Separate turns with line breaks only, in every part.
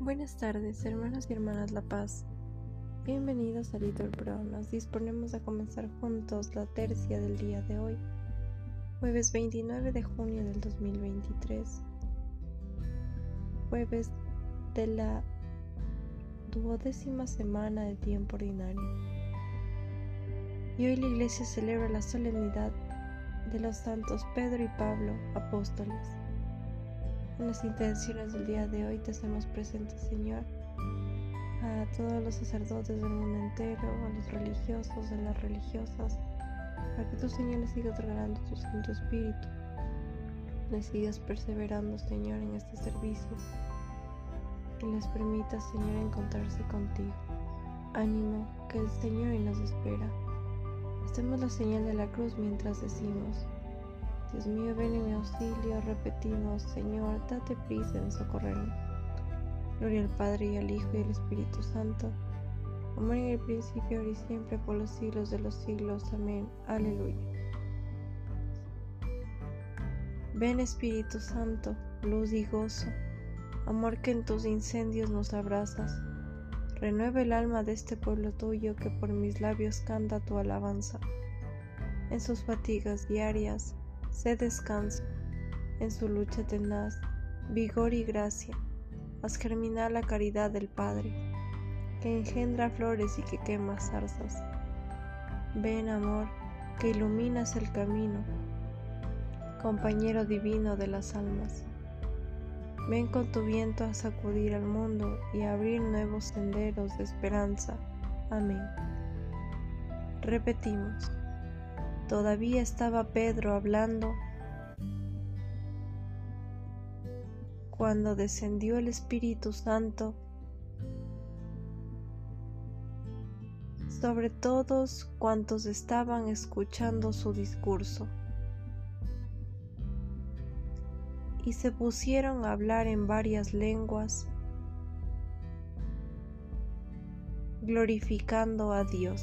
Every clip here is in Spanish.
Buenas tardes, hermanos y hermanas La Paz. Bienvenidos a Little Pro. Nos disponemos a comenzar juntos la tercia del día de hoy, jueves 29 de junio del 2023, jueves de la duodécima semana de tiempo ordinario. Y hoy la iglesia celebra la solemnidad de los santos Pedro y Pablo, apóstoles. En las intenciones del día de hoy te hacemos presente, Señor, a todos los sacerdotes del mundo entero, a los religiosos, a las religiosas, para que tu Señor les siga otorgando tu Santo Espíritu, les sigas perseverando, Señor, en este servicio y les permita, Señor, encontrarse contigo. Ánimo, que el Señor hoy nos espera. Hacemos la señal de la cruz mientras decimos, Dios mío, ven en mi auxilio, repetimos, Señor, date prisa en socorrerme. Gloria al Padre y al Hijo y al Espíritu Santo, como en el principio, ahora y siempre, por los siglos de los siglos. Amén. Aleluya. Ven Espíritu Santo, luz y gozo, amor que en tus incendios nos abrazas. Renueva el alma de este pueblo tuyo que por mis labios canta tu alabanza. En sus fatigas diarias, se descansa, en su lucha tenaz, vigor y gracia. Haz germinar la caridad del Padre, que engendra flores y que quema zarzas. Ven, amor, que iluminas el camino, compañero divino de las almas. Ven con tu viento a sacudir al mundo y a abrir nuevos senderos de esperanza. Amén. Repetimos. Todavía estaba Pedro hablando cuando descendió el Espíritu Santo sobre todos cuantos estaban escuchando su discurso. y se pusieron a hablar en varias lenguas, glorificando a Dios.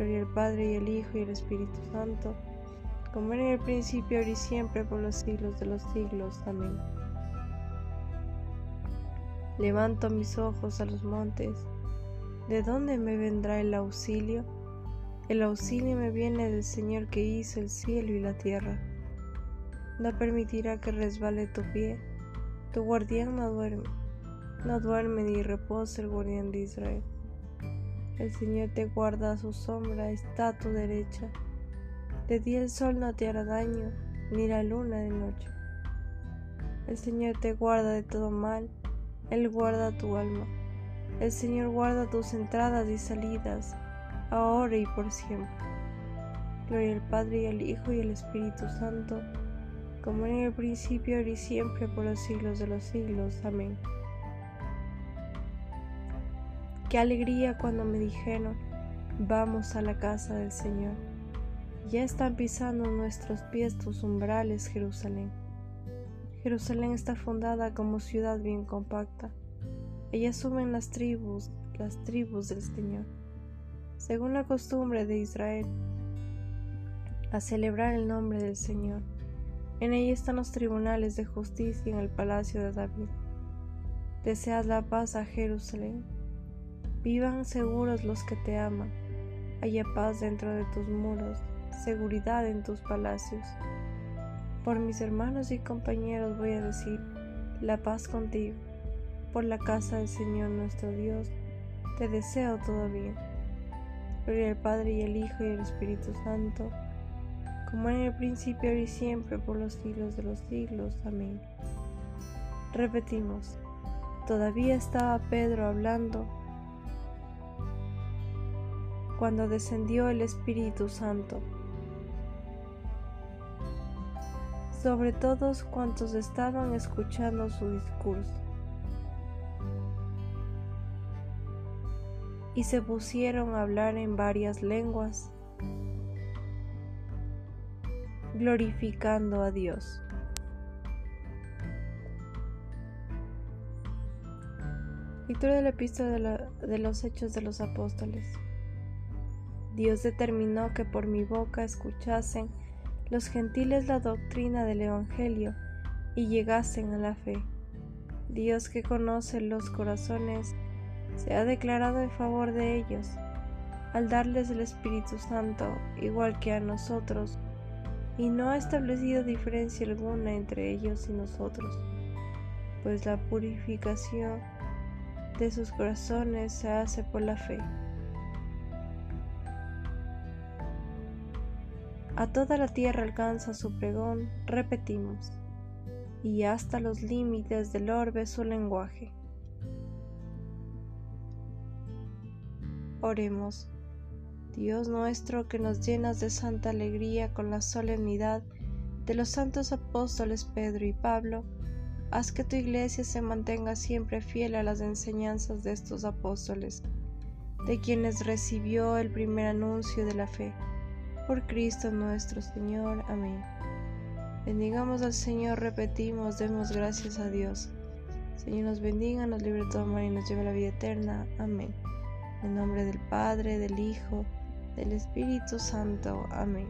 Gloria al Padre y al Hijo y al Espíritu Santo, como en el principio, ahora y siempre, por los siglos de los siglos. Amén. Levanto mis ojos a los montes. ¿De dónde me vendrá el auxilio? El auxilio me viene del Señor que hizo el cielo y la tierra. No permitirá que resbale tu pie. Tu guardián no duerme. No duerme ni reposa el guardián de Israel. El Señor te guarda su sombra, está a tu derecha. De día el sol no te hará daño, ni la luna de noche. El Señor te guarda de todo mal, Él guarda tu alma. El Señor guarda tus entradas y salidas ahora y por siempre. Gloria al Padre y al Hijo y al Espíritu Santo, como en el principio, ahora y siempre, por los siglos de los siglos. Amén. Qué alegría cuando me dijeron, vamos a la casa del Señor. Ya están pisando nuestros pies tus umbrales, Jerusalén. Jerusalén está fundada como ciudad bien compacta. Ellas suben las tribus, las tribus del Señor según la costumbre de Israel, a celebrar el nombre del Señor. En ella están los tribunales de justicia en el palacio de David. Deseas la paz a Jerusalén. Vivan seguros los que te aman. Haya paz dentro de tus muros, seguridad en tus palacios. Por mis hermanos y compañeros voy a decir, la paz contigo. Por la casa del Señor nuestro Dios, te deseo bien. Gloria al Padre y al Hijo y al Espíritu Santo, como en el principio, y siempre, por los siglos de los siglos. Amén. Repetimos, todavía estaba Pedro hablando cuando descendió el Espíritu Santo sobre todos cuantos estaban escuchando su discurso. Y se pusieron a hablar en varias lenguas, glorificando a Dios. Lectura de la epístola de, los Hechos de los Apóstoles. Dios determinó que por mi boca escuchasen los gentiles la doctrina del Evangelio y llegasen a la fe. Dios que conoce los corazones se ha declarado en favor de ellos al darles el Espíritu Santo igual que a nosotros y no ha establecido diferencia alguna entre ellos y nosotros, pues la purificación de sus corazones se hace por la fe. A toda la tierra alcanza su pregón, repetimos, y hasta los límites del orbe su lenguaje. Oremos, Dios nuestro que nos llenas de santa alegría con la solemnidad de los santos apóstoles Pedro y Pablo, Haz que tu iglesia se mantenga siempre fiel a las enseñanzas de estos apóstoles, de quienes recibió el primer anuncio de la fe. Por Cristo nuestro Señor. Amén. Bendigamos al Señor, repetimos, demos gracias a Dios. Señor nos bendiga, nos libre de todo mal y nos lleve a la vida eterna. Amén. En nombre del Padre, del Hijo, del Espíritu Santo. Amén.